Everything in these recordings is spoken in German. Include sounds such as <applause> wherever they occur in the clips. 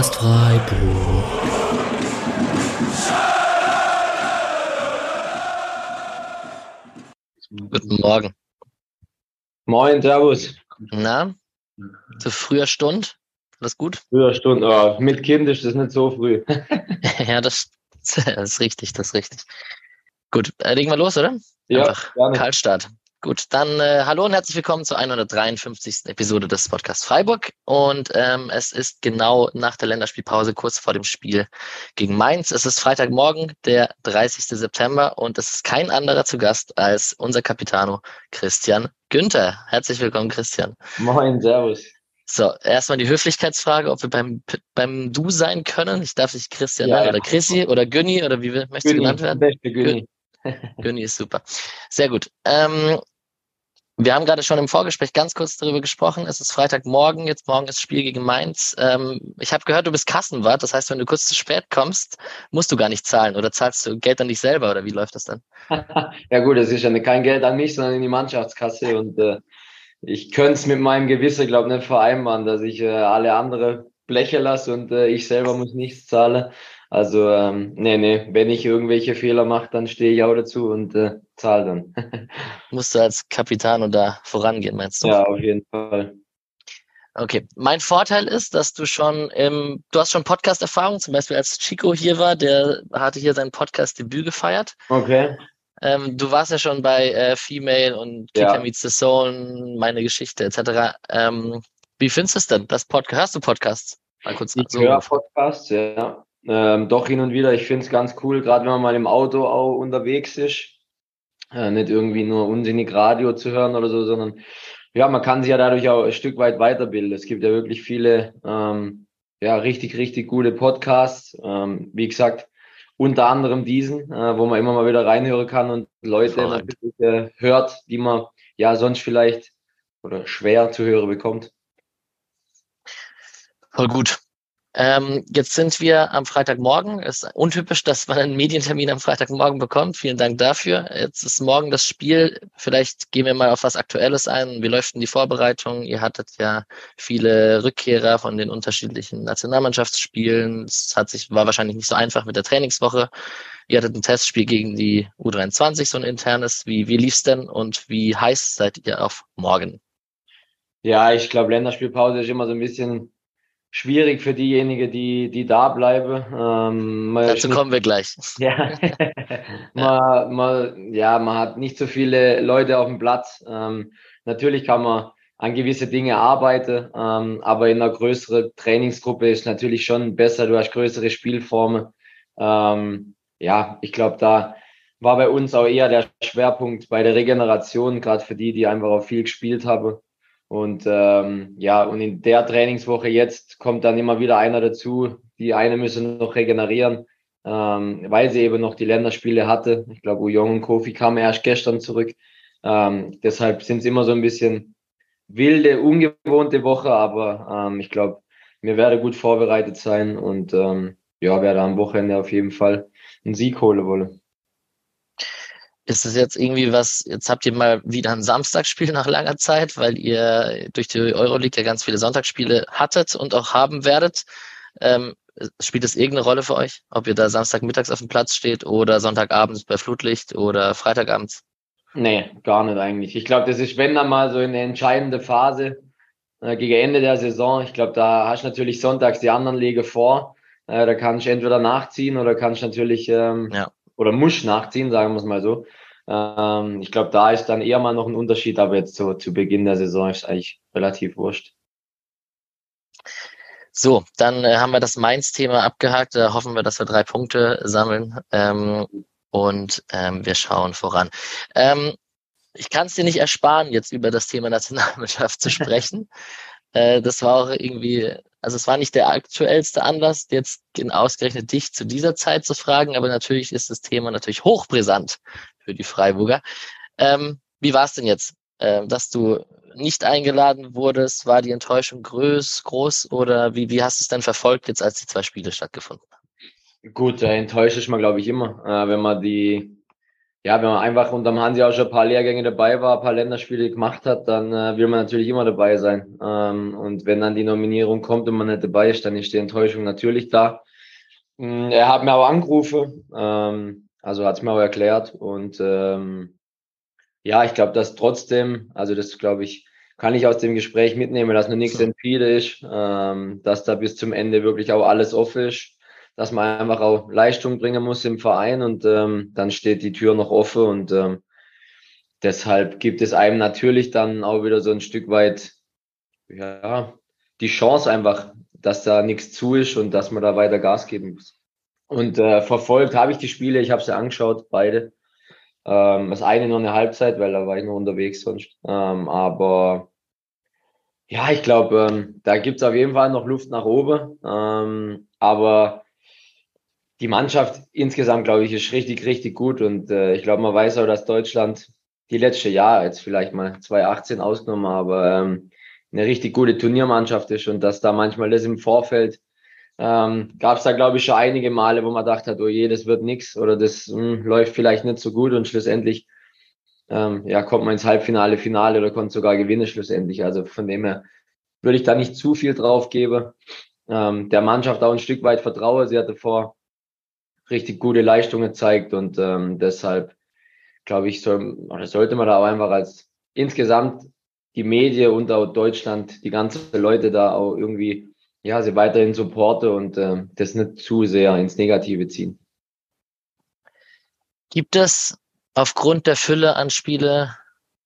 Podcast Freiburg. Guten Morgen. Moin, Servus. Na, zu früher Stund? Alles gut? Früher Stunde, oh, mit Kind ist das nicht so früh. <laughs> <laughs> ja, das, das ist richtig, das ist richtig. Gut, äh, legen wir los, oder? Ja, Einfach gerne. Kaltstart. Gut, dann äh, hallo und herzlich willkommen zur 153. Episode des Podcasts Freiburg. Und ähm, es ist genau nach der Länderspielpause, kurz vor dem Spiel gegen Mainz. Es ist Freitagmorgen, der 30. September und es ist kein anderer zu Gast als unser Capitano Christian Günther. Herzlich willkommen, Christian. Moin, Servus. So, erstmal die Höflichkeitsfrage, ob wir beim, beim Du sein können. Ich darf dich Christian Ja, nennen oder Chrissy oder Günni oder wie möchtest du genannt werden? Beste Günni. Günni ist super. Sehr gut. Ähm, wir haben gerade schon im Vorgespräch ganz kurz darüber gesprochen. Es ist Freitagmorgen, jetzt morgen ist Spiel gegen Mainz. Ähm, ich habe gehört, du bist Kassenwart. Das heißt, wenn du kurz zu spät kommst, musst du gar nicht zahlen oder zahlst du Geld an dich selber oder wie läuft das dann? <laughs> ja gut, es ist ja kein Geld an mich, sondern in die Mannschaftskasse und äh, ich könnte es mit meinem Gewissen, glaube ich, nicht vereinbaren, dass ich äh, alle andere bleche lasse und äh, ich selber muss nichts zahlen. Also ähm, nee, nee, wenn ich irgendwelche Fehler mache, dann stehe ich auch dazu und äh, zahle dann. <laughs> Musst du als Capitano da vorangehen, meinst du? ja, auf jeden Fall. Okay, mein Vorteil ist, dass du schon im, du hast schon Podcast-Erfahrung, zum Beispiel als Chico hier war, der hatte hier sein Podcast-Debüt gefeiert. Okay. Ähm, du warst ja schon bei äh, Female und Kicker Ja. Meets the Zone, meine Geschichte etc. Ähm, wie findest du es denn? Das Podcast, hörst du Podcasts? Mal kurz Ich so. höre Podcasts, ja. Ähm, doch hin und wieder. Ich finde es ganz cool, gerade wenn man mal im Auto auch unterwegs ist. Äh, nicht irgendwie nur unsinnig Radio zu hören oder so, sondern ja, man kann sich ja dadurch auch ein Stück weit weiterbilden. Es gibt ja wirklich viele, ähm, ja, richtig, richtig gute Podcasts. Ähm, wie gesagt, unter anderem diesen, äh, wo man immer mal wieder reinhören kann und Leute äh, hört, die man ja sonst vielleicht oder schwer zu hören bekommt. Voll gut. Ähm, jetzt sind wir am Freitagmorgen. Ist untypisch, dass man einen Medientermin am Freitagmorgen bekommt. Vielen Dank dafür. Jetzt ist morgen das Spiel. Vielleicht gehen wir mal auf was Aktuelles ein. Wie läuft denn die Vorbereitung? Ihr hattet ja viele Rückkehrer von den unterschiedlichen Nationalmannschaftsspielen. Es hat sich, war wahrscheinlich nicht so einfach mit der Trainingswoche. Ihr hattet ein Testspiel gegen die U23, so ein internes. Wie, wie lief's denn und wie heiß seid ihr auf morgen? Ja, ich glaube, Länderspielpause ist immer so ein bisschen schwierig für diejenigen, die, die da bleiben. Ähm, Dazu nicht- kommen wir gleich. <laughs> Ja. man, man, ja, man hat nicht so viele Leute auf dem Platz. Ähm, natürlich kann man an gewisse Dinge arbeiten, ähm, aber in einer größeren Trainingsgruppe ist natürlich schon besser. Du hast größere Spielformen. Ähm, ja, ich glaube, da war bei uns auch eher der Schwerpunkt bei der Regeneration, gerade für die, die einfach auch viel gespielt haben. Und ähm, ja, und in der Trainingswoche jetzt kommt dann immer wieder einer dazu. Die eine müssen noch regenerieren ähm, weil sie eben noch die Länderspiele hatte. Ich glaube, Ujong und Kofi kamen erst gestern zurück. Ähm, deshalb sind es immer so ein bisschen wilde, ungewohnte Woche, aber ähm, ich glaube, wir werden gut vorbereitet sein und ähm, ja, werde am Wochenende auf jeden Fall einen Sieg holen wollen. Ist es jetzt irgendwie was, jetzt habt ihr mal wieder ein Samstagsspiel <laughs> nach langer Zeit, weil ihr durch die Euroleague ja ganz viele Sonntagsspiele hattet und auch haben werdet. Ähm, spielt es irgendeine Rolle für euch, ob ihr da Samstagmittags auf dem Platz steht oder Sonntagabends bei Flutlicht oder Freitagabends? Nee, gar nicht eigentlich. Ich glaube, das ist, wenn dann mal so eine entscheidende Phase äh, gegen Ende der Saison. Ich glaube, da hast du natürlich sonntags die anderen Lege vor. Äh, da kannst du entweder nachziehen oder kannst natürlich ähm, Ja. Oder musst nachziehen, sagen wir es mal so. Ähm, ich glaube, da ist dann eher mal noch ein Unterschied, aber jetzt so zu Beginn der Saison ist eigentlich relativ wurscht. So, dann äh, haben wir das Mainz-Thema abgehakt. Da hoffen wir, dass wir drei Punkte sammeln ähm, und ähm, wir schauen voran. Ähm, ich kann es dir nicht ersparen, jetzt über das Thema Nationalmannschaft zu sprechen. <laughs> äh, das war auch irgendwie, also es war nicht der aktuellste Anlass, jetzt ausgerechnet dich zu dieser Zeit zu fragen, aber natürlich ist das Thema natürlich hochbrisant für die Freiburger. Ähm, wie war es denn jetzt, äh, dass du nicht eingeladen wurdest? War die Enttäuschung groß, groß oder wie, wie hast du es denn verfolgt jetzt, als die zwei Spiele stattgefunden haben? Gut, da enttäuscht ist man, glaube ich, immer, äh, wenn man die ja, wenn man einfach unterm Hansi auch schon ein paar Lehrgänge dabei war, ein paar Länderspiele gemacht hat, dann äh, will man natürlich immer dabei sein. Ähm, und wenn dann die Nominierung kommt und man nicht dabei ist, dann ist die Enttäuschung natürlich da. Ähm, er hat mir auch angerufen, ähm, also hat es mir auch erklärt. Und ähm, ja, ich glaube, dass trotzdem, also das glaube ich, kann ich aus dem Gespräch mitnehmen, dass noch nichts entschieden ist, ähm, dass da bis zum Ende wirklich auch alles offen ist dass man einfach auch Leistung bringen muss im Verein und ähm, dann steht die Tür noch offen und ähm, deshalb gibt es einem natürlich dann auch wieder so ein Stück weit ja die Chance einfach, dass da nichts zu ist und dass man da weiter Gas geben muss. Und äh, verfolgt habe ich die Spiele, ich habe sie angeschaut, beide. Ähm, das eine nur eine Halbzeit, weil da war ich noch unterwegs sonst. Ähm, aber ja, ich glaube, ähm, da gibt es auf jeden Fall noch Luft nach oben. Ähm, aber die Mannschaft insgesamt, glaube ich, ist richtig, richtig gut. Und äh, ich glaube, man weiß auch, dass Deutschland die letzte Jahr, jetzt vielleicht mal 2018 ausgenommen, aber ähm, eine richtig gute Turniermannschaft ist und dass da manchmal das im Vorfeld ähm, gab es da, glaube ich, schon einige Male, wo man dachte hat, oh je, das wird nix oder das mh, hm, läuft vielleicht nicht so gut und schlussendlich ähm, ja, kommt man ins Halbfinale, Finale oder konnte sogar gewinnen schlussendlich. Also von dem her würde ich da nicht zu viel drauf geben. Ähm, der Mannschaft auch ein Stück weit vertraue. Sie hatte vor richtig gute Leistungen gezeigt und ähm, deshalb glaube ich, soll, oder sollte man da auch einfach als insgesamt die Medien und auch Deutschland, die ganzen Leute da auch irgendwie, ja, sie weiterhin supporte und äh, das nicht zu sehr ins Negative ziehen. Gibt es aufgrund der Fülle an Spiele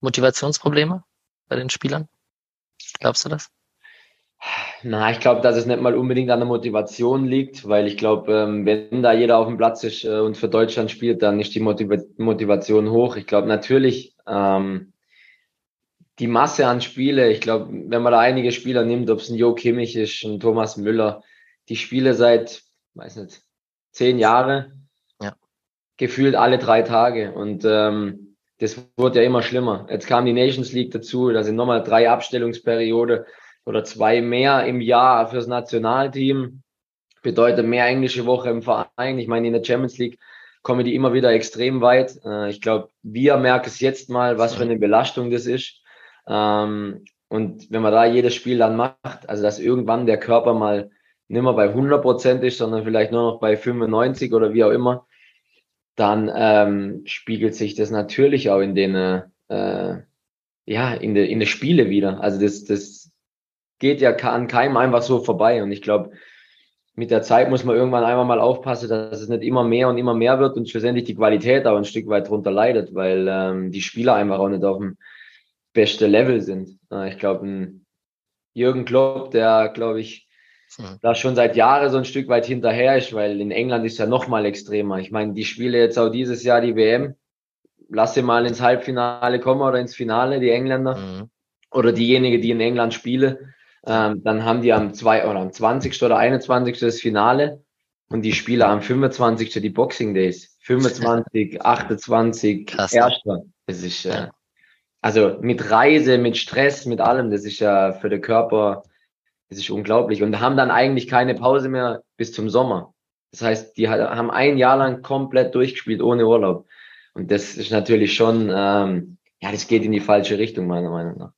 Motivationsprobleme bei den Spielern? Glaubst du das? Na, ich glaube, dass es nicht mal unbedingt an der Motivation liegt, weil ich glaube, ähm, wenn da jeder auf dem Platz ist äh, und für Deutschland spielt, dann ist die Motiva Motivation hoch. Ich glaube natürlich, ähm, die Masse an Spiele, ich glaube, wenn man da einige Spieler nimmt, ob es ein Jo Kimmich ist, ein Thomas Müller, die Spiele seit, weiß nicht, zehn Jahre, ja. gefühlt alle drei Tage und ähm, das wurde ja immer schlimmer. Jetzt kam die Nations League dazu, da sind nochmal drei Abstellungsperiode oder zwei mehr im Jahr fürs Nationalteam. Bedeutet mehr englische Woche im Verein. Ich meine, in der Champions League kommen die immer wieder extrem weit. Äh, ich glaube, wir merken es jetzt mal, was für eine Belastung das ist. Ähm, und wenn man da jedes Spiel dann macht, also dass irgendwann der Körper mal nicht mehr bei 100 Prozent ist, sondern vielleicht nur noch bei 95 oder wie auch immer, dann ähm, spiegelt sich das natürlich auch in den, äh, ja, in den in die Spiele wieder. Also das, das geht ja an keinem einfach so vorbei. Und ich glaube, mit der Zeit muss man irgendwann einmal mal aufpassen, dass es nicht immer mehr und immer mehr wird und schlussendlich die Qualität auch ein Stück weit drunter leidet, weil ähm, die Spieler einfach auch nicht auf dem besten Level sind. Äh, ich glaube, ein Jürgen Klopp, der, glaube ich, mhm. da schon seit Jahren so ein Stück weit hinterher ist, weil in England ist ja noch mal extremer. Ich meine, die Spiele jetzt auch dieses Jahr, die WM, lasse mal ins Halbfinale kommen oder ins Finale, die Engländer. Mhm. Oder diejenigen, die in England spielen ähm, dann haben die am, zwei, oder am 20. oder 21. das Finale und die Spieler am 25. die Boxing Days. 25, 28, <laughs> Krass. Erster. Das ist, äh, also mit Reise, mit Stress, mit allem, das ist ja für den Körper, das ist unglaublich. Und haben dann eigentlich keine Pause mehr bis zum Sommer. Das heißt, die haben ein Jahr lang komplett durchgespielt ohne Urlaub. Und das ist natürlich schon, ähm, ja, das geht in die falsche Richtung, meiner Meinung nach.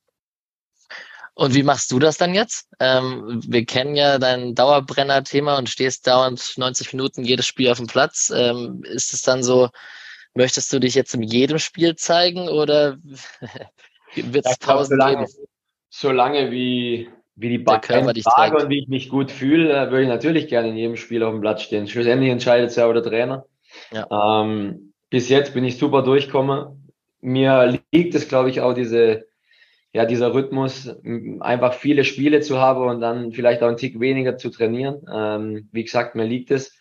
Und wie machst du das dann jetzt? Ähm, wir kennen ja dein Dauerbrenner-Thema und stehst dauernd 90 Minuten jedes Spiel auf dem Platz. Ähm, ist es dann so, möchtest du dich jetzt in jedem Spiel zeigen oder <laughs> wird es Pausen solange, geben? Solange wie, wie die Beine Tage und wie ich mich gut fühle, äh, würde ich natürlich gerne in jedem Spiel auf dem Platz stehen. Schlussendlich entscheidet es ja auch der Trainer. Ja. Ähm, bis jetzt bin ich super durchgekommen. Mir liegt es, glaube ich, auch diese ja, dieser Rhythmus, einfach viele Spiele zu haben und dann vielleicht auch einen Tick weniger zu trainieren. Ähm, wie gesagt, mir liegt es.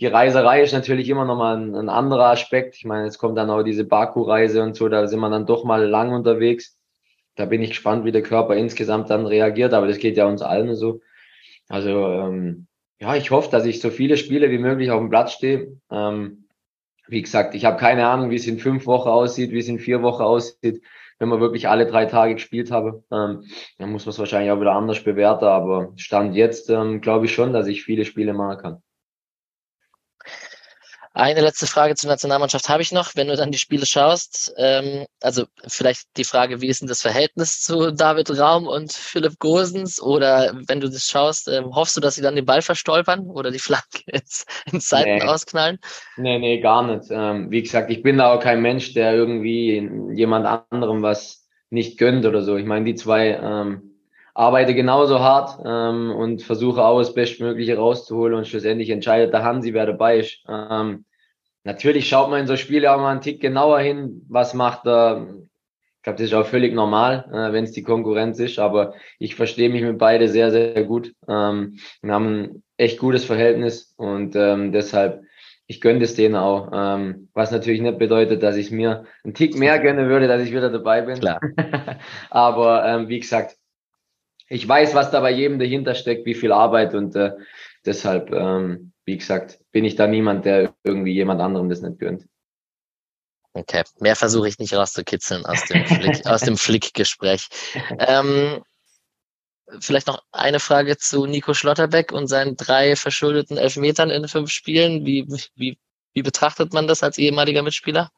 Die Reiserei ist natürlich immer nochmal ein, ein anderer Aspekt. Ich meine, jetzt kommt dann auch diese Baku-Reise und so, da sind wir dann doch mal lang unterwegs. Da bin ich gespannt, wie der Körper insgesamt dann reagiert, aber das geht ja uns allen so. Also ähm, ja, ich hoffe, dass ich so viele Spiele wie möglich auf dem Platz stehe. Ähm, wie gesagt, ich habe keine Ahnung, wie es in fünf Wochen aussieht, wie es in vier Wochen aussieht wenn man wirklich alle drei Tage gespielt habe, ähm, dann muss man es wahrscheinlich auch wieder anders bewerten. Aber Stand jetzt ähm, glaube ich schon, dass ich viele Spiele machen kann. Eine letzte Frage zur Nationalmannschaft habe ich noch, wenn du dann die Spiele schaust. Ähm, also vielleicht die Frage, wie ist denn das Verhältnis zu David Raum und Philipp Gosens? Oder wenn du das schaust, ähm, hoffst du, dass sie dann den Ball verstolpern oder die Flanke <laughs> ins, ins Seiten nee. ausknallen? Nee, nee, gar nicht. Ähm, wie gesagt, ich bin da auch kein Mensch, der irgendwie jemand anderem was nicht gönnt oder so. Ich meine, die zwei ähm, arbeite genauso hart ähm, und versuche auch das Bestmögliche rauszuholen und schlussendlich entscheidet der Hansi, wer dabei ist. Ähm, natürlich schaut man in so Spiele auch mal einen Tick genauer hin, was macht er. Ich glaube, das ist auch völlig normal, äh, wenn es die Konkurrenz ist, aber ich verstehe mich mit beide sehr, sehr gut. Ähm, wir haben ein echt gutes Verhältnis und ähm, deshalb ich gönne es denen auch. Ähm, was natürlich nicht bedeutet, dass ich mir einen Tick mehr gönne würde, dass ich wieder dabei bin. Klar. <laughs> Aber ähm, wie gesagt, ich weiß, was da bei jedem dahinter steckt, wie viel Arbeit und äh, deshalb, ähm, wie gesagt, bin ich da niemand, der irgendwie jemand anderem das nicht gönnt. Okay, mehr versuche ich nicht rauszukitzeln aus dem Flick, aus dem Flick-Gespräch. Ähm, vielleicht noch eine Frage zu Nico Schlotterbeck und seinen drei verschuldeten Elfmetern in fünf Spielen. Wie, wie, wie betrachtet man das als ehemaliger Mitspieler?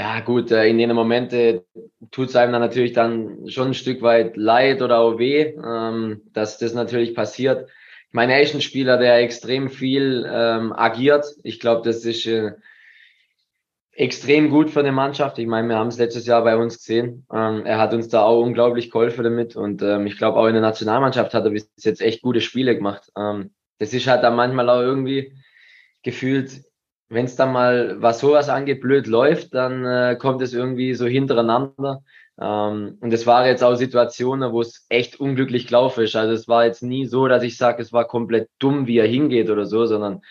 Ja, gut, äh, in den Momente tut es einem dann natürlich dann schon ein Stück weit leid oder auch weh, ähm, dass das natürlich passiert. Ich meine, er ist ein Spieler, der extrem viel ähm, agiert. Ich glaube, das ist äh, extrem gut für die Mannschaft. Ich meine, wir haben es letztes Jahr bei uns gesehen. Ähm, er hat uns da auch unglaublich geholfen damit und ich glaube, auch in der Nationalmannschaft hat er bis jetzt echt gute Spiele gemacht. Das ist halt dann manchmal auch irgendwie gefühlt wenn es dann mal, was sowas angeht, blöd läuft, dann äh, kommt es irgendwie so hintereinander. Ähm, und es war jetzt auch Situationen, wo es echt unglücklich gelaufen ist. Also es war jetzt nie so, dass ich sage, es war komplett dumm, wie er hingeht oder so, sondern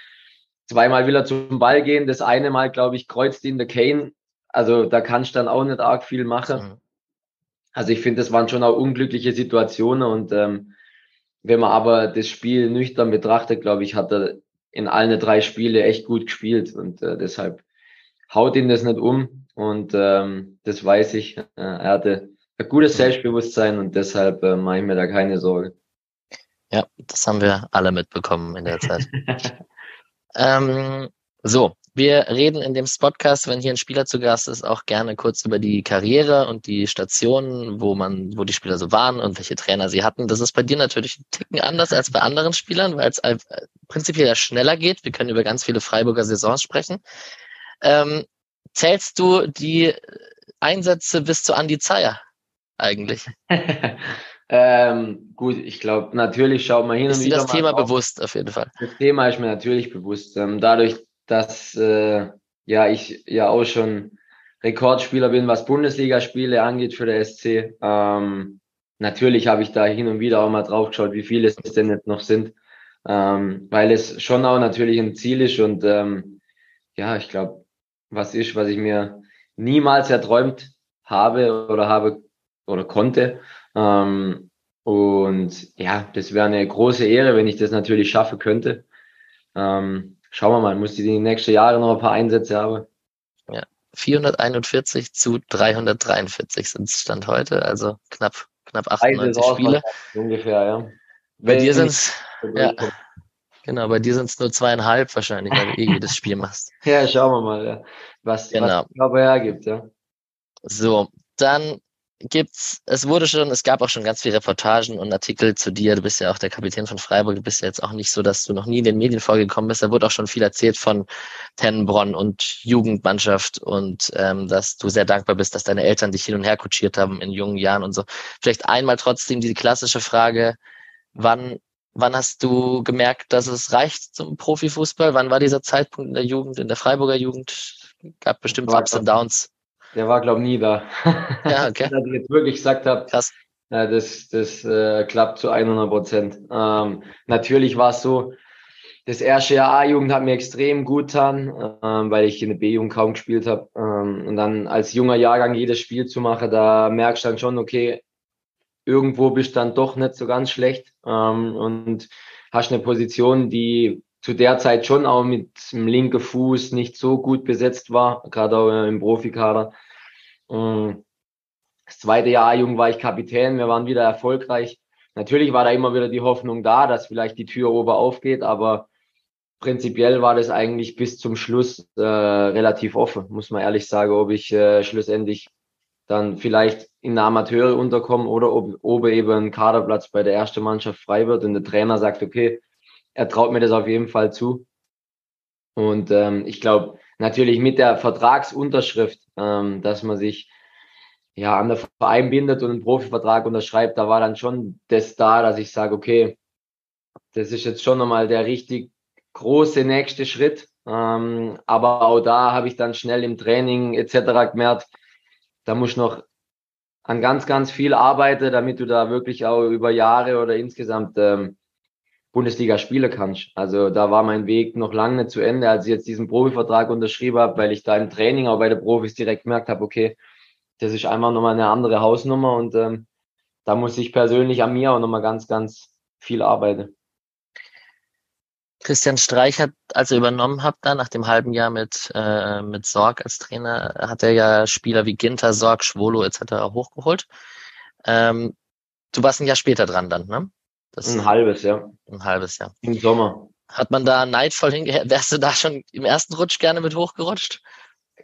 zweimal will er zum Ball gehen. Das eine Mal, glaube ich, kreuzt ihn der Kane. Also da kannst du dann auch nicht arg viel machen. Also ich finde, das waren schon auch unglückliche Situationen und ähm, wenn man aber das Spiel nüchtern betrachtet, glaube ich, hat er in allen drei Spiele echt gut gespielt und äh, deshalb haut ihn das nicht um und ähm, das weiß ich. Äh, er hatte ein gutes Selbstbewusstsein und deshalb äh, mache ich mir da keine Sorge. Ja, das haben wir alle mitbekommen in der Zeit. <laughs> ähm, so, wir reden in dem Spotcast, wenn hier ein Spieler zu Gast ist, auch gerne kurz über die Karriere und die Stationen, wo man, wo die Spieler so waren und welche Trainer sie hatten. Das ist bei dir natürlich ein Ticken anders als bei anderen Spielern, weil es prinzipiell ja schneller geht. Wir können über ganz viele Freiburger Saisons sprechen. Ähm, zählst du die Einsätze bis zu Andi Zeyer eigentlich? <laughs> ähm, gut, ich glaube, natürlich schaut man hin ist und wieder. Ist das Thema drauf. bewusst auf jeden Fall? Das Thema ist mir natürlich bewusst. Ähm, dadurch, dass äh, ja ich ja auch schon Rekordspieler bin, was Bundesligaspiele angeht für der SC. Ähm, natürlich habe ich da hin und wieder auch mal drauf geschaut, wie viele es denn jetzt noch sind, ähm, weil es schon auch natürlich ein Ziel ist und ähm, ja, ich glaube, was ist, was ich mir niemals erträumt habe oder habe oder konnte. Ähm, und ja, das wäre eine große Ehre, wenn ich das natürlich schaffen könnte. Ähm, schauen wir mal, muss die die nächsten Jahre noch ein paar Einsätze haben. Ja, 441 zu 343 sind es Stand heute, also knapp, knapp 98 Spiele. Ungefähr, ja. Bei dir sind es, ja, genau, bei dir sind es nur zweieinhalb wahrscheinlich, weil du eh jedes Spiel machst. <laughs> Ja, schauen wir mal, ja. was, genau. was aber hergibt, ja. So, dann gibt's, es wurde schon, es gab auch schon ganz viele Reportagen und Artikel zu dir. Du bist ja auch der Kapitän von Freiburg. Du bist ja jetzt auch nicht so, dass du noch nie in den Medien vorgekommen bist. Da wurde auch schon viel erzählt von Tennenbronn und Jugendmannschaft und ähm, dass du sehr dankbar bist, dass deine Eltern dich hin und her kutschiert haben in jungen Jahren und so. Vielleicht einmal trotzdem die klassische Frage, wann Wann hast du gemerkt, dass es reicht zum Profifußball? Wann war dieser Zeitpunkt in der Jugend, in der Freiburger Jugend? Gab bestimmt Ups und Downs. Der war, glaube ich, nie da. Ja, <laughs> okay. Dass ich jetzt wirklich gesagt habe, Krass. Äh, das, das äh, klappt zu 100 Prozent. Ähm, natürlich war es so, das erste Jahr A-Jugend hat mir extrem gut getan, ähm, weil ich in der B-Jugend kaum gespielt habe. Ähm, und dann als junger Jahrgang jedes Spiel zu machen, da merkst du dann schon, okay, irgendwo bist du dann doch nicht so ganz schlecht ähm, und hast eine Position, die zu der Zeit schon auch mit dem linken Fuß nicht so gut besetzt war, gerade auch im Profikader. Ähm, das zweite Jahr jung war ich Kapitän, wir waren wieder erfolgreich. Natürlich war da immer wieder die Hoffnung da, dass vielleicht die Tür ober aufgeht, aber prinzipiell war das eigentlich bis zum Schluss äh, relativ offen, muss man ehrlich sagen, ob ich äh, schlussendlich dann vielleicht in der Amateure unterkomme oder ob, ob eben ein Kaderplatz bei der ersten Mannschaft frei wird und der Trainer sagt, okay, er traut mir das auf jeden Fall zu. Und ähm, ich glaube, natürlich mit der Vertragsunterschrift, ähm, dass man sich ja an der Verein bindet und einen Profivertrag unterschreibt, da war dann schon das da, dass ich sage, okay, das ist jetzt schon nochmal der richtig große nächste Schritt. Ähm, aber auch da habe ich dann schnell im Training etc. gemerkt, da muss noch an ganz, ganz viel arbeiten, damit du da wirklich auch über Jahre oder insgesamt ähm, Bundesliga spielen kannst. Also da war mein Weg noch lange nicht zu Ende, als ich jetzt diesen Profivertrag unterschrieben habe, weil ich da im Training auch bei den Profis direkt gemerkt habe, okay, das ist einfach nochmal eine andere Hausnummer und ähm, da muss ich persönlich an mir auch nochmal ganz, ganz viel arbeiten. Christian Streich hat, als er übernommen hat, da nach dem halben Jahr mit, äh, mit Sorg als Trainer, hat er ja Spieler wie Ginter, Sorg, Schwolo etc. hochgeholt. Ähm, du warst ein Jahr später dran dann, ne? Das ein halbes, ja. Ein halbes Jahr. Im Sommer. Hat man da neidvoll hingehört? <laughs> Wärst du da schon im ersten Rutsch gerne mit hochgerutscht?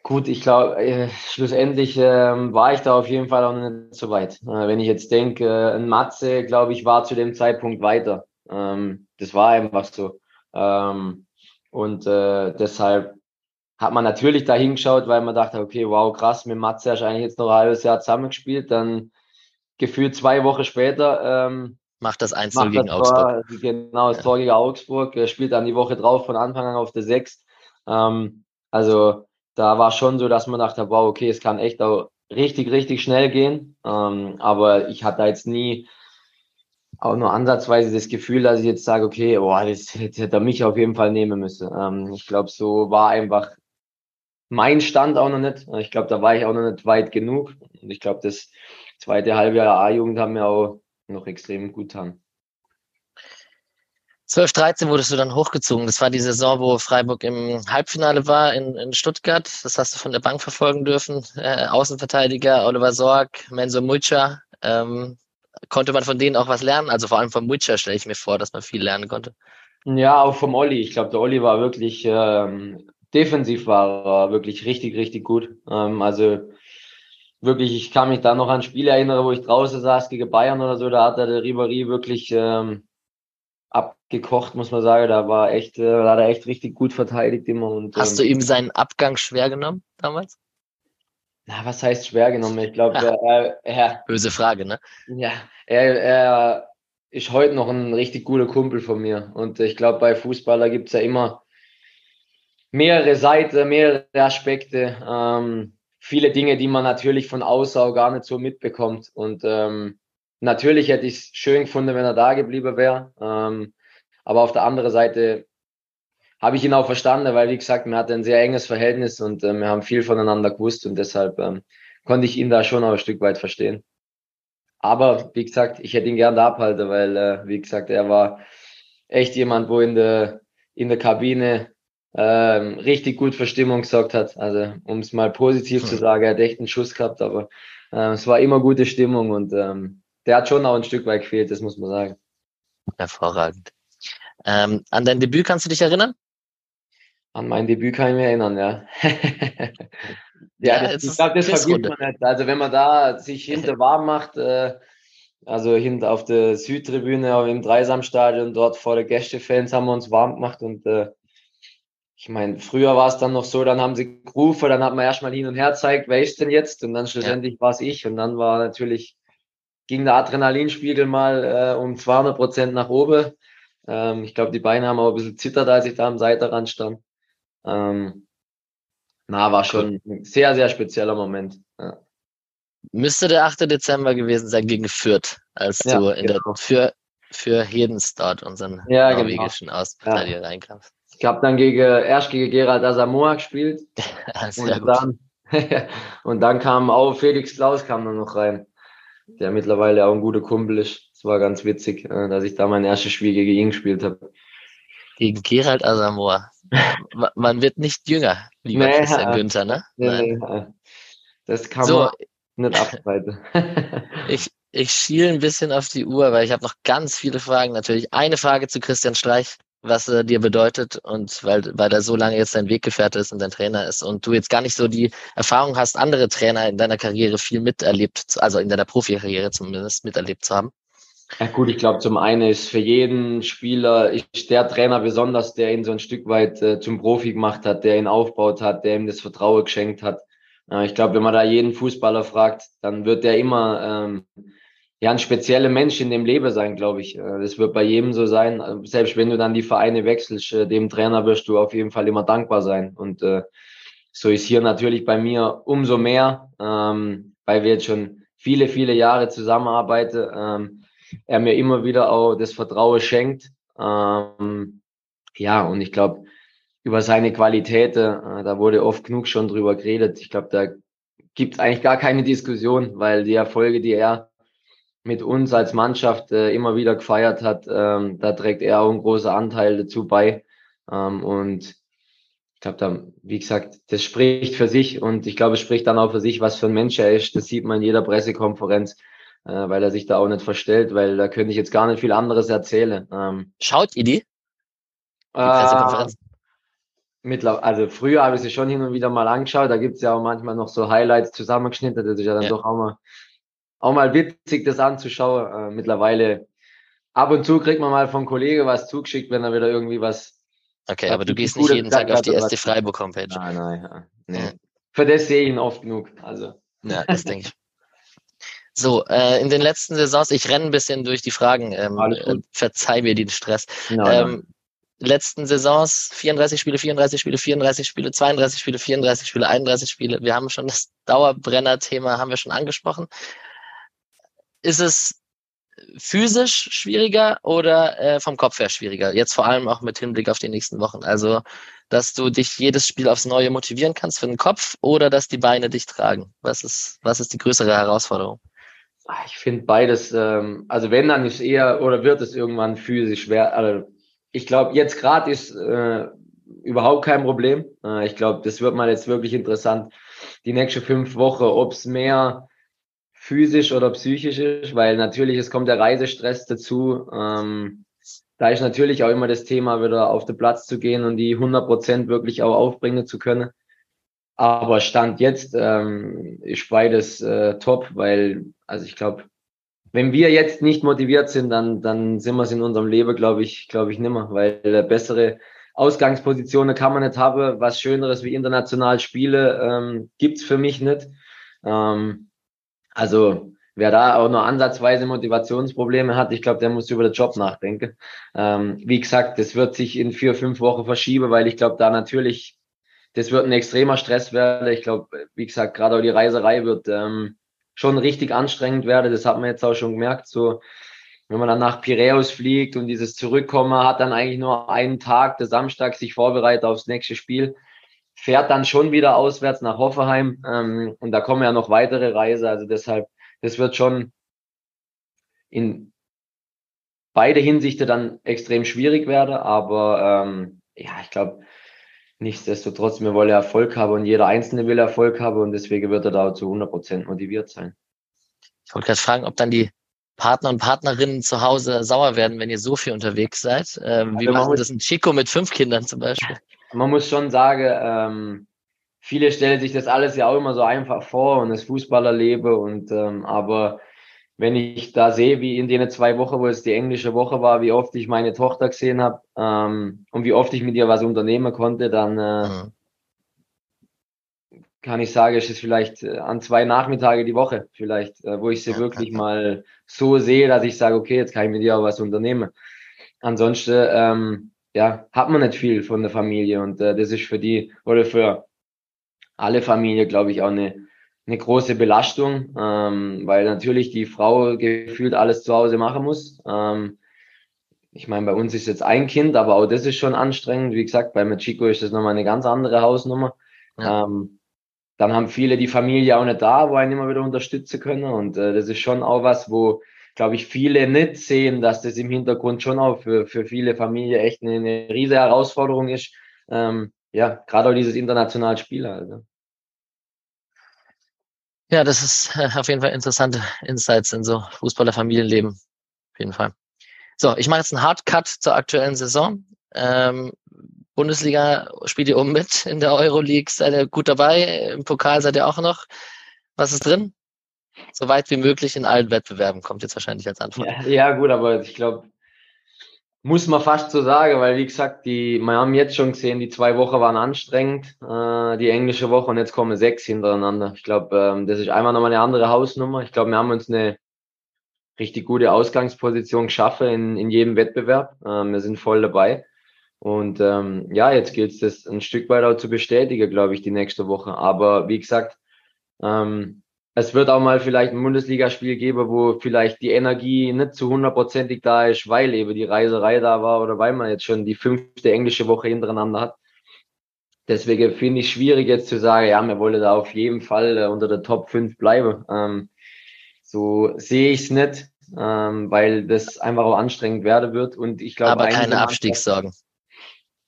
Gut, ich glaube, äh, schlussendlich äh, war ich da auf jeden Fall auch nicht so weit. Äh, wenn ich jetzt denke, äh, ein Matze, glaube ich, war zu dem Zeitpunkt weiter. Ähm, das war einfach so. Ähm, und äh, deshalb hat man natürlich da hingeschaut, weil man dachte, okay, wow, krass, mit Matze hast du eigentlich jetzt noch ein halbes Jahr zusammengespielt. Dann gefühlt zwei Wochen später ähm, macht das 1 gegen das Augsburg. Tor, genau, das ja. Tor gegen Augsburg. Er spielt dann die Woche drauf von Anfang an auf der 6. Ähm, also da war schon so, dass man dachte, wow, okay, es kann echt auch richtig, richtig schnell gehen. Ähm, aber ich hatte jetzt nie auch nur ansatzweise das Gefühl, dass ich jetzt sage, okay, boah, das, <laughs> das hätte er mich auf jeden Fall nehmen müssen. Ähm, ich glaube, so war einfach mein Stand auch noch nicht. Ich glaube, da war ich auch noch nicht weit genug. Und ich glaube, das zweite Halbjahr A-Jugend haben mir auch noch extrem gut getan. 12, 13 wurdest du dann hochgezogen. Das war die Saison, wo Freiburg im Halbfinale war in, in Stuttgart. Das hast du von der Bank verfolgen dürfen. Äh, Außenverteidiger Oliver Sorg, Menzo Mulcha. Ähm, konnte man von denen auch was lernen? Also vor allem vom Witcher stelle ich mir vor, dass man viel lernen konnte. Ja, auch vom Olli. Ich glaube, der Olli war wirklich ähm, defensiv war er wirklich richtig, richtig gut. Ähm, also wirklich, ich kann mich da noch an Spiele erinnern, wo ich draußen saß gegen Bayern oder so, da hat er der Ribéry wirklich ähm, abgekocht, muss man sagen. Da war echt, äh, da hat er echt richtig gut verteidigt immer. Und, Hast ähm, du ihm seinen Abgang schwer genommen damals? Na, was heißt schwer genommen? Ich glaube, er, er, Böse Frage, ne? Ja, er, er ist heute noch ein richtig guter Kumpel von mir. Und ich glaube, bei Fußballer gibt es ja immer mehrere Seiten, mehrere Aspekte, ähm, viele Dinge, die man natürlich von außen gar nicht so mitbekommt. Und ähm, natürlich hätte ich es schön gefunden, wenn er da geblieben wäre. Ähm, aber auf der anderen Seite habe ich ihn auch verstanden, weil wie gesagt, wir hatten ein sehr enges Verhältnis und äh, wir haben viel voneinander gewusst und deshalb ähm, konnte ich ihn da schon auch ein Stück weit verstehen. Aber wie gesagt, ich hätte ihn gern da abhalten, weil äh, wie gesagt, er war echt jemand, wo in der in der Kabine ähm, richtig gut für Stimmung gesorgt hat. Also um es mal positiv hm. zu sagen, er hat echt einen Schuss gehabt, aber äh, es war immer gute Stimmung und ähm, der hat schon auch ein Stück weit gefehlt, das muss man sagen. Hervorragend. Ähm, an dein Debüt kannst du dich erinnern? An mein Debüt kann ich mich erinnern, ja. <laughs> ja, ja das, ich glaube, das vergisst man nicht. Also wenn man da sich <laughs> hinter warm macht, äh, also hinter auf der Südtribüne im Dreisamstadion, dort vor der Gästefans haben wir uns warm gemacht und äh, ich meine, früher war es dann noch so, dann haben sie gerufen, dann hat man erstmal hin und her gezeigt, wer ist denn jetzt? Und dann schlussendlich ja. war es ich. Und dann war natürlich, ging der Adrenalinspiegel mal äh, um 200 Prozent nach oben. Ähm, ich glaube, die Beine haben auch ein bisschen zittert, als ich da am Seiterrand stand. Ähm, na, war schon ein sehr, sehr spezieller Moment. Ja. Müsste der 8. Dezember gewesen sein gegen Fürth, als ja, du in genau. der, für, für Hedens dort unseren genau. norwegischen genau. Außenverteidiger ja. reinkamst. Ich habe dann gegen, erst gegen Gerald Asamoah gespielt. <laughs> und, dann, <laughs> und dann kam auch Felix Klaus kam dann noch rein, der mittlerweile auch ein guter Kumpel ist. Es war ganz witzig, äh, dass ich da mein erstes Spiel gegen ihn gespielt habe. Gegen Gerald Asamoah. Man wird nicht jünger, lieber nee, Christian ja. Günther, ne? Nee, nee, das kann so, man nicht abstreiten. <laughs> ich, ich schiele ein bisschen auf die Uhr, weil ich habe noch ganz viele Fragen natürlich. Eine Frage zu Christian Streich was er dir bedeutet und weil, weil er so lange jetzt dein Weggefährte ist und dein Trainer ist und du jetzt gar nicht so die Erfahrung hast, andere Trainer in deiner Karriere viel miterlebt, also in deiner Profikarriere zumindest miterlebt zu haben? Ja gut, ich glaube, zum einen ist für jeden Spieler ist der Trainer besonders, der ihn so ein Stück weit äh, zum Profi gemacht hat, der ihn aufbaut hat, der ihm das Vertrauen geschenkt hat. Äh, ich glaube, wenn man da jeden Fußballer fragt, dann wird der immer ähm, ja, ein spezieller Mensch in dem Leben sein, glaube ich. Äh, das wird bei jedem so sein. Äh, selbst wenn du dann die Vereine wechselst, äh, dem Trainer wirst du auf jeden Fall immer dankbar sein. Und äh, so ist hier natürlich bei mir umso mehr, ähm, weil wir jetzt schon viele, viele Jahre zusammenarbeiten. Ähm, er mir immer wieder auch das Vertrauen schenkt. Ähm, ja, und ich glaube, über seine Qualität, äh, da wurde oft genug schon drüber geredet. Ich glaube, da gibt es eigentlich gar keine Diskussion, weil die Erfolge, die er mit uns als Mannschaft äh, immer wieder gefeiert hat, ähm, da trägt er auch einen großen Anteil dazu bei. Ähm, und ich glaube, da, wie gesagt, das spricht für sich und ich glaube, es spricht dann auch für sich, was für ein Mensch er ist. Das sieht man in jeder Pressekonferenz, äh, weil er sich da auch nicht verstellt, weil da könnte ich jetzt gar nicht viel anderes erzählen. Ähm, Schaut ihr die? die Pressekonferenz? Äh, also früher habe ich sie schon hin und wieder mal angeschaut. Da gibt's ja auch manchmal noch so Highlights zusammengeschnitten. Das ist ja dann ja. doch auch mal auch mal witzig, das anzuschauen. Äh, mittlerweile ab und zu kriegt man mal vom Kollege was zugeschickt, wenn er wieder irgendwie was. Okay, aber du gehst nicht jeden Tag auf die SC Freiburg Homepage. Nein, nein, ja. nee. Ja. Für das sehe ich ihn oft genug. Also. Ja, das denke ich. So, äh, in den letzten Saisons, ich renne ein bisschen durch die Fragen, ähm, äh, verzeih mir den Stress. No, ähm, letzten Saisons 34 Spiele, 34 Spiele, 34 Spiele, 32 Spiele, 34 Spiele, 31 Spiele. Wir haben schon das Dauerbrenner-Thema, haben wir schon angesprochen ist es physisch schwieriger oder äh, vom Kopf her schwieriger? Jetzt vor allem auch mit Hinblick auf die nächsten Wochen. Also, dass du dich jedes Spiel aufs Neue motivieren kannst für den Kopf oder dass die Beine dich tragen? Was ist, was ist die größere Herausforderung? Ah, ich finde beides, ähm, also wenn, dann ist eher oder wird es irgendwann physisch schwer. Also ich glaube, jetzt gerade ist äh, überhaupt kein Problem. Äh, ich glaube, das wird mal jetzt wirklich interessant. Die nächste fünf Wochen, ob es mehr physisch oder psychisch ist, weil natürlich es kommt der Reisestress dazu. Ähm, da ist natürlich auch immer das Thema, wieder auf den Platz zu gehen und die 100 Prozent wirklich auch aufbringen zu können. Aber Stand jetzt ähm, ist beides äh, top, weil, also ich glaube, wenn wir jetzt nicht motiviert sind, dann, dann sind wir es in unserem Leben, glaube ich, glaube ich, nimmer, weil äh, bessere Ausgangspositionen kann man nicht haben. Was Schöneres wie international Spiele ähm, gibt's für mich nicht. Ähm, also wer da auch nur ansatzweise Motivationsprobleme hat, ich glaube, der muss über den Job nachdenken. Ähm, wie gesagt, das wird sich in vier, fünf Wochen verschieben, weil ich glaube, da natürlich, das wird ein extremer Stress werden. Ich glaube, wie gesagt, gerade auch die Reiserei wird ähm, schon richtig anstrengend werden. Das hat man jetzt auch schon gemerkt. So, wenn man dann nach Piräus fliegt und dieses Zurückkommen hat dann eigentlich nur einen Tag, der Samstag, sich vorbereitet aufs nächste Spiel fährt dann schon wieder auswärts nach Hoffenheim ähm, und da kommen ja noch weitere Reise. Also deshalb, das wird schon in beide Hinsichten dann extrem schwierig werden. Aber ähm, ja, ich glaube, nichtsdestotrotz, wir wollen Erfolg haben und jeder Einzelne will Erfolg haben und deswegen wird er da zu 100 Prozent motiviert sein. Ich wollte gerade fragen, ob dann die Partner und Partnerinnen zu Hause sauer werden, wenn ihr so viel unterwegs seid. Ähm, wie macht das ein Chico mit fünf Kindern zum Beispiel? Man muss schon sagen, ähm, viele stellen sich das alles ja auch immer so einfach vor und das Fußballer lebe und ähm, aber wenn ich da sehe, wie in den zwei Wochen, wo es die englische Woche war, wie oft ich meine Tochter gesehen habe ähm, und wie oft ich mit ihr was unternehmen konnte, dann äh, mhm. kann ich sagen, es ist vielleicht äh, an zwei Nachmittage die Woche, vielleicht, äh, wo ich sie ja, wirklich mal so sehe, dass ich sage, okay, jetzt kann ich mit ihr auch was unternehmen. Ansonsten ähm, ja, hat man nicht viel von der Familie und äh, das ist für die oder für alle Familien, glaube ich, auch eine, eine große Belastung, ähm, weil natürlich die Frau gefühlt alles zu Hause machen muss. Ähm, ich meine, bei uns ist jetzt ein Kind, aber auch das ist schon anstrengend. Wie gesagt, bei Machiko ist das nochmal eine ganz andere Hausnummer. Ja. Ähm, dann haben viele die Familie auch nicht da, wo einen immer wieder unterstützen können. Und äh, das ist schon auch was, wo glaube ich, viele nicht sehen, dass das im Hintergrund schon auch für, für viele Familien echt eine, eine riesige Herausforderung ist. Ähm, ja, gerade auch dieses internationale Spiel. Also. Ja, das ist äh, auf jeden Fall interessante Insights in so Fußballer-Familienleben. Auf jeden Fall. So, ich mache jetzt einen Hardcut zur aktuellen Saison. Ähm, Bundesliga spielt ihr oben mit, in der Euroleague seid ihr gut dabei, im Pokal seid ihr auch noch. Was ist drin? So weit wie möglich in allen Wettbewerben kommt jetzt wahrscheinlich als Antwort. Ja, ja gut, aber ich glaube, muss man fast so sagen, weil wie gesagt, die, wir haben jetzt schon gesehen, die zwei Wochen waren anstrengend, äh, die englische Woche und jetzt kommen sechs hintereinander. Ich glaube, ähm, das ist einmal nochmal eine andere Hausnummer. Ich glaube, wir haben uns eine richtig gute Ausgangsposition geschaffen in, in jedem Wettbewerb. Ähm, wir sind voll dabei. Und ähm, ja, jetzt gilt es das ein Stück weit auch zu bestätigen, glaube ich, die nächste Woche. Aber wie gesagt, ähm, es wird auch mal vielleicht ein Bundesligaspiel geben, wo vielleicht die Energie nicht zu hundertprozentig da ist, weil eben die Reiserei da war oder weil man jetzt schon die fünfte englische Woche hintereinander hat. Deswegen finde ich schwierig jetzt zu sagen, ja, wir wollen da auf jeden Fall äh, unter der Top 5 bleiben. Ähm, so sehe ich es nicht, ähm, weil das einfach auch anstrengend werden wird. Und ich glaube, aber keine Abstiegssorgen.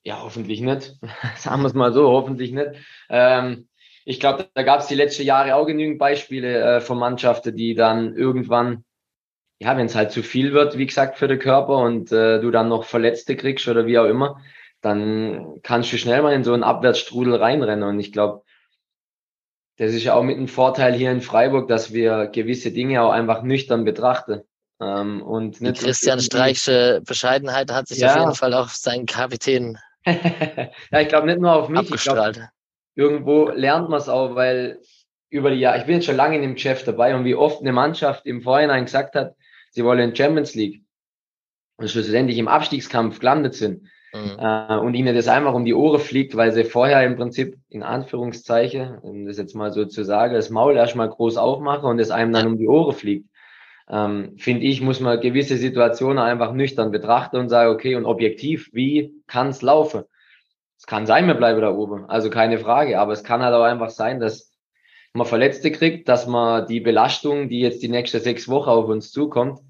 Ja, hoffentlich nicht. <laughs> Sagen wir es mal so, hoffentlich nicht. Ähm, ich glaube, da gab es die letzten Jahre auch genügend Beispiele äh, von Mannschaften, die dann irgendwann, ja, wenn es halt zu viel wird, wie gesagt, für den Körper und äh, du dann noch Verletzte kriegst oder wie auch immer, dann kannst du schnell mal in so einen Abwärtsstrudel reinrennen. Und ich glaube, das ist ja auch mit einem Vorteil hier in Freiburg, dass wir gewisse Dinge auch einfach nüchtern betrachten. Ähm, und nicht Die Christian Streichsche Bescheidenheit hat sich ja. auf jeden Fall auf seinen Kapitän <laughs> ja, ich glaube nicht nur auf mich. Abgestrahlt. Glaub, irgendwo lernt man es auch, weil über die Jahre, ich bin jetzt schon lange in dem Geschäft dabei und wie oft eine Mannschaft im Vorhinein gesagt hat, sie wollen Champions League und schlussendlich im Abstiegskampf gelandet sind mhm. äh, und ihnen das einfach um die Ohren fliegt, weil sie vorher im Prinzip in Anführungszeichen, um das jetzt mal so zu sagen, das Maul erstmal groß aufmachen und es einem dann um die Ohren fliegt. Ähm, finde ich, muss man gewisse Situationen einfach nüchtern betrachten und sagen, okay, und objektiv, wie kann es laufen? Es kann sein, wir bleiben da oben, also keine Frage, aber es kann halt auch einfach sein, dass man Verletzte kriegt, dass man die Belastung, die jetzt die nächsten sechs Wochen auf uns zukommt,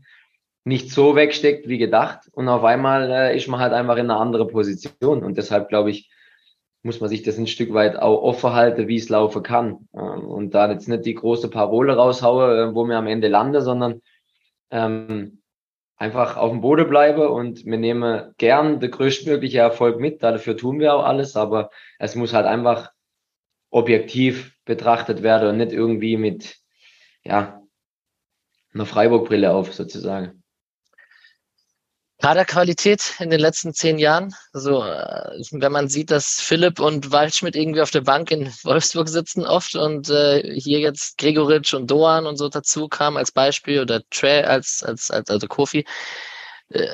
nicht so wegsteckt wie gedacht. Und auf einmal äh, ist man halt einfach in einer anderen Position. Und deshalb glaube ich, muss man sich das ein Stück weit auch offen halten, wie es laufen kann. Ähm, und da jetzt nicht die große Parole raushaue, äh, wo wir am Ende landen, sondern ähm, einfach auf dem Boden bleibe und wir nehmen gern der größtmögliche Erfolg mit. Dafür tun wir auch alles, aber es muss halt einfach objektiv betrachtet werden und nicht irgendwie mit ja, einer Freiburg-Brille auf, sozusagen. Kaderqualität in den letzten zehn Jahren. Also, äh, wenn man sieht, dass Philipp und Waldschmidt irgendwie auf der Bank in Wolfsburg sitzen oft und äh, hier jetzt Gregoritsch und Doan und so dazu kamen als Beispiel oder Trey als, als, als also Kofi, äh,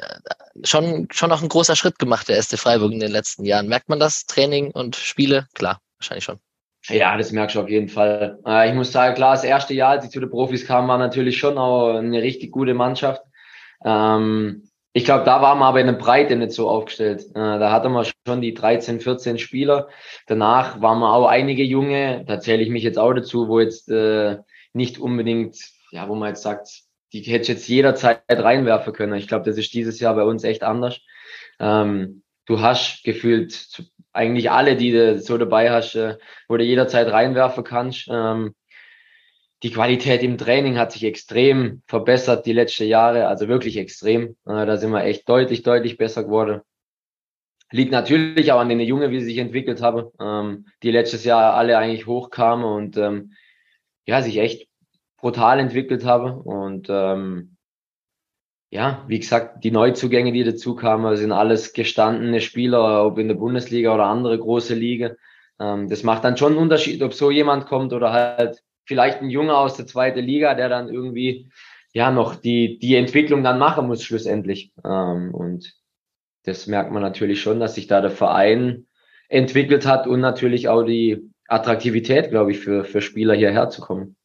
schon, schon noch ein großer Schritt gemacht, der SC Freiburg in den letzten Jahren. Merkt man das? Training und Spiele? Klar, wahrscheinlich schon. Ja, das merkst du auf jeden Fall. Äh, ich muss sagen, klar, das erste Jahr, als ich zu den Profis kam, war natürlich schon auch eine richtig gute Mannschaft. Ähm, ich glaube, da waren wir aber in der Breite nicht so aufgestellt. Äh, da hatte man schon die 13, 14 Spieler. Danach waren wir auch einige Junge, da zähle ich mich jetzt auch dazu, wo jetzt äh, nicht unbedingt, ja, wo man jetzt sagt, die hätte jetzt jederzeit reinwerfen können. Ich glaube, das ist dieses Jahr bei uns echt anders. Ähm, du hast gefühlt eigentlich alle, die du so dabei hast, äh, wo du jederzeit reinwerfen kannst. Ähm, die Qualität im Training hat sich extrem verbessert die letzten Jahre, also wirklich extrem. Äh, da sind wir echt deutlich, deutlich besser geworden. Liegt natürlich auch an den Jungen, wie sie sich entwickelt haben, ähm, die letztes Jahr alle eigentlich hochkamen und ähm, ja, sich echt brutal entwickelt haben. Und ähm, ja, wie gesagt, die Neuzugänge, die dazu kamen, sind alles gestandene Spieler, ob in der Bundesliga oder andere große Liga. Das macht dann schon einen Unterschied, ob so jemand kommt oder halt vielleicht ein Junge aus der zweiten Liga, der dann irgendwie ja noch die, die Entwicklung dann machen muss schlussendlich. Ähm, und das merkt man natürlich schon, dass sich da der Verein entwickelt hat und natürlich auch die Attraktivität, glaube ich, für, für Spieler hierher zu kommen.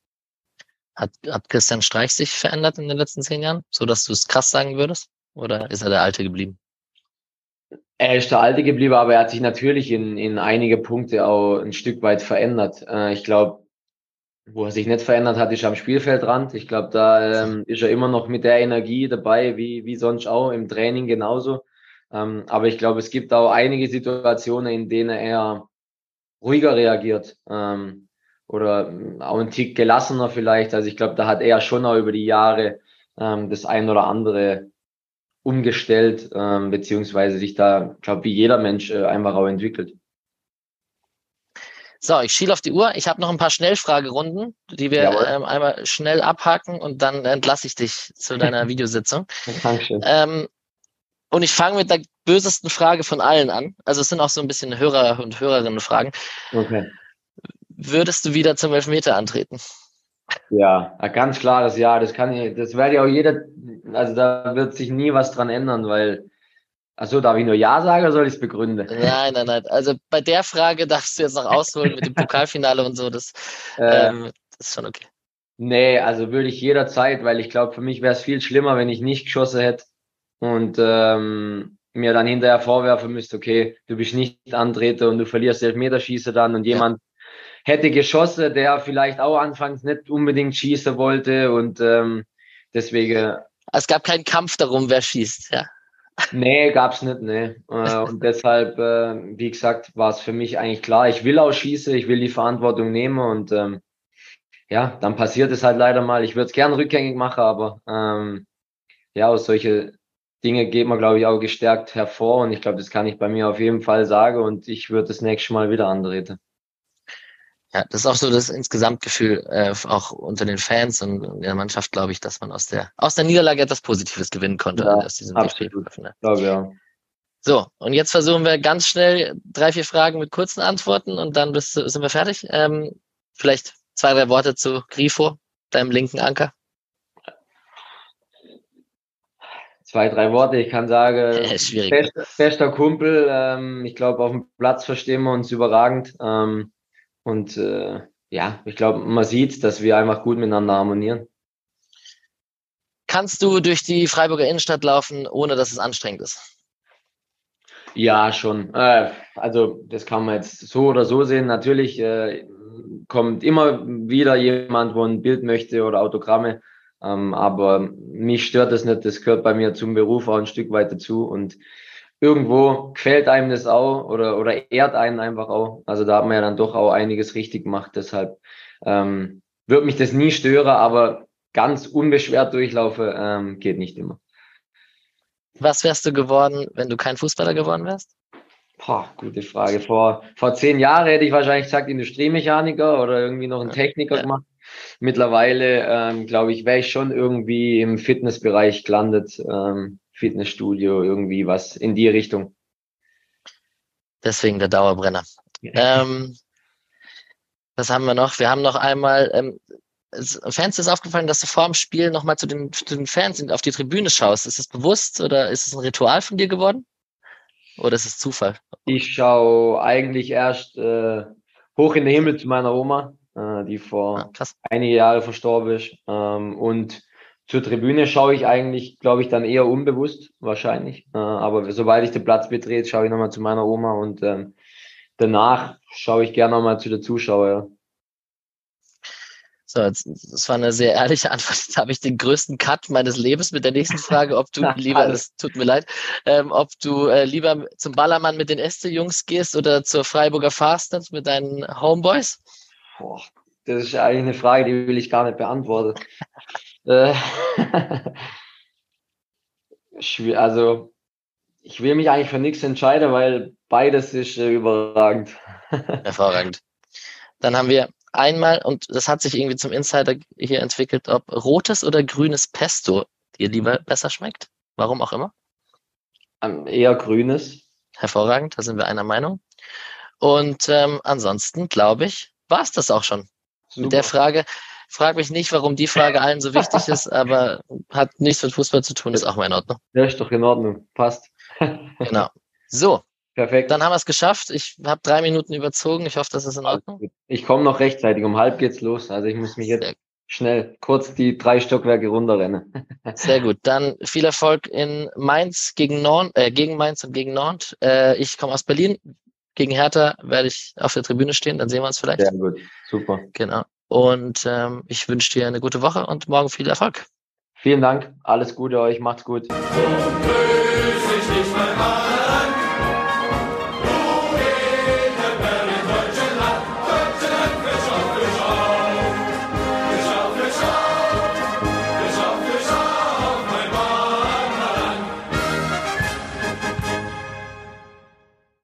Hat, hat Christian Streich sich verändert in den letzten zehn Jahren, so dass du es krass sagen würdest? Oder ist er der Alte geblieben? Er ist der Alte geblieben, aber er hat sich natürlich in, in einige Punkte auch ein Stück weit verändert. Äh, ich glaube, wo er sich nicht verändert hat, ist am Spielfeldrand. Ich glaube, da ähm, ist er immer noch mit der Energie dabei, wie, wie sonst auch im Training genauso. Ähm, aber ich glaube, es gibt auch einige Situationen, in denen er ruhiger reagiert ähm, oder auch ein Tick gelassener vielleicht. Also ich glaube, da hat er schon auch über die Jahre ähm, das ein oder andere umgestellt, ähm, beziehungsweise sich da, glaube wie jeder Mensch äh, einfach auch entwickelt. So, ich schiele auf die Uhr. Ich habe noch ein paar Schnellfragerunden, die wir ähm, einmal schnell abhaken und dann entlasse ich dich zu deiner <laughs> Videositzung. Dankeschön. Ähm, und ich fange mit der bösesten Frage von allen an. Also es sind auch so ein bisschen Hörer- und Hörerinnen-Fragen. Okay. Würdest du wieder zum Elfmeter antreten? Ja, ganz klar, das Ja. Das kann ich, das werde ja auch jeder, also da wird sich nie was dran ändern, weil Achso, darf ich nur Ja sagen oder soll ich es begründen? Nein, nein, nein. Also bei der Frage darfst du jetzt noch ausholen mit dem <laughs> Pokalfinale und so. Das, äh, ähm, das ist schon okay. Nee, also würde ich jederzeit, weil ich glaube, für mich wäre es viel schlimmer, wenn ich nicht geschossen hätte und ähm, mir dann hinterher vorwerfen müsste, okay, du bist nicht Antreter und du verlierst Elfmeterschieße dann und jemand ja. hätte geschossen, der vielleicht auch anfangs nicht unbedingt schießen wollte und ähm, deswegen. Es gab keinen Kampf darum, wer schießt, ja. Nee, gab's nicht, nee. Äh, und deshalb, äh, wie gesagt, war es für mich eigentlich klar, ich will auch schießen, ich will die Verantwortung nehmen und ähm, ja, dann passiert es halt leider mal. Ich würde es gern rückgängig machen, aber ähm, ja, aus solche Dinge geht man, glaube ich, auch gestärkt hervor und ich glaube, das kann ich bei mir auf jeden Fall sagen und ich würde das nächste Mal wieder antreten. Ja, das ist auch so das Insgesamtgefühl, äh, auch unter den Fans und in der Mannschaft, glaube ich, dass man aus der, aus der Niederlage etwas Positives gewinnen konnte. Ja, aus diesem absolut. Ne? Glaube, ja. So, und jetzt versuchen wir ganz schnell drei, vier Fragen mit kurzen Antworten und dann bist, sind wir fertig. Ähm, vielleicht zwei, drei Worte zu Grifo, deinem linken Anker. Zwei, drei Worte. Ich kann sagen, <laughs> bester, bester Kumpel. Ähm, ich glaube, auf dem Platz verstehen wir uns überragend. Ähm, und äh, ja, ich glaube, man sieht, dass wir einfach gut miteinander harmonieren. Kannst du durch die Freiburger Innenstadt laufen, ohne dass es anstrengend ist? Ja, schon. Äh, also das kann man jetzt so oder so sehen. Natürlich äh, kommt immer wieder jemand, wo ein Bild möchte oder Autogramme. Ähm, aber mich stört das nicht. Das gehört bei mir zum Beruf auch ein Stück weit dazu. Und irgendwo gefällt einem das auch oder, oder ehrt einen einfach auch. Also da hat man ja dann doch auch einiges richtig gemacht. Deshalb ähm, wird mich das nie stören, aber ganz unbeschwert durchlaufe ähm, geht nicht immer. Was wärst du geworden, wenn du kein Fußballer geworden wärst? Boah, gute Frage. Vor, vor zehn Jahren hätte ich wahrscheinlich gesagt Industriemechaniker oder irgendwie noch einen Techniker ja. gemacht. Mittlerweile, ähm, glaube ich, wäre ich schon irgendwie im Fitnessbereich gelandet. Ähm, Fitnessstudio, irgendwie was in die Richtung. Deswegen der Dauerbrenner. ähm, was haben wir noch? Wir haben noch einmal, ähm, Fans ist aufgefallen, dass du vor dem Spiel nochmal zu den, zu den Fans auf die Tribüne schaust. Ist das bewusst oder ist es ein Ritual von dir geworden? Oder ist es Zufall? Ich schaue eigentlich erst äh, hoch in den Himmel zu meiner Oma, äh, die vor ah, einige Jahre verstorben ist. Ähm, und zur Tribüne schaue ich eigentlich, glaube ich, dann eher unbewusst, wahrscheinlich. Äh, aber sobald ich den Platz betrete, schaue ich nochmal zu meiner Oma und ähm, danach schaue ich gerne nochmal zu den Zuschauern. So, jetzt, das war eine sehr ehrliche Antwort. Jetzt habe ich den größten Cut meines Lebens mit der nächsten Frage, ob du <laughs> lieber, es tut mir leid, ähm, ob du äh, lieber zum Ballermann mit den Este-Jungs gehst oder zur Freiburger Fastnet mit deinen Homeboys? Boah, das ist eigentlich eine Frage, die will ich gar nicht beantworten. Äh, <laughs> also, ich will mich eigentlich für nichts entscheiden, weil beides ist äh, überragend. <laughs> Hervorragend. Dann haben wir einmal, und das hat sich irgendwie zum Insider hier entwickelt, ob rotes oder grünes Pesto dir lieber besser schmeckt. Warum auch immer. Ähm, eher grünes. Hervorragend, da sind wir einer Meinung. Und ähm, ansonsten, glaube ich, war es das auch schon. Super. Mit der Frage, Frag mich nicht, warum die Frage allen so wichtig ist, <laughs> aber hat nichts mit Fußball zu tun, ist auch mal in Ordnung. Ja, ist doch in Ordnung. Passt. <laughs> genau. So. Perfekt. Dann haben wir es geschafft. Ich habe drei Minuten überzogen. Ich hoffe, das ist in Ordnung. Ich komme noch rechtzeitig. Um halb geht's los. Also ich muss mich jetzt schnell kurz die drei Stockwerke runterrennen. <laughs> Sehr gut. Dann viel Erfolg in Mainz gegen Nord, äh, gegen Mainz und gegen Nord. Äh, ich komme aus Berlin. Gegen Hertha werde ich auf der Tribüne stehen. Dann sehen wir uns vielleicht. Sehr gut. Super. Genau. Und ähm, ich wünsche dir eine gute Woche und morgen viel Erfolg. Vielen Dank. Alles Gute euch. Macht's gut. So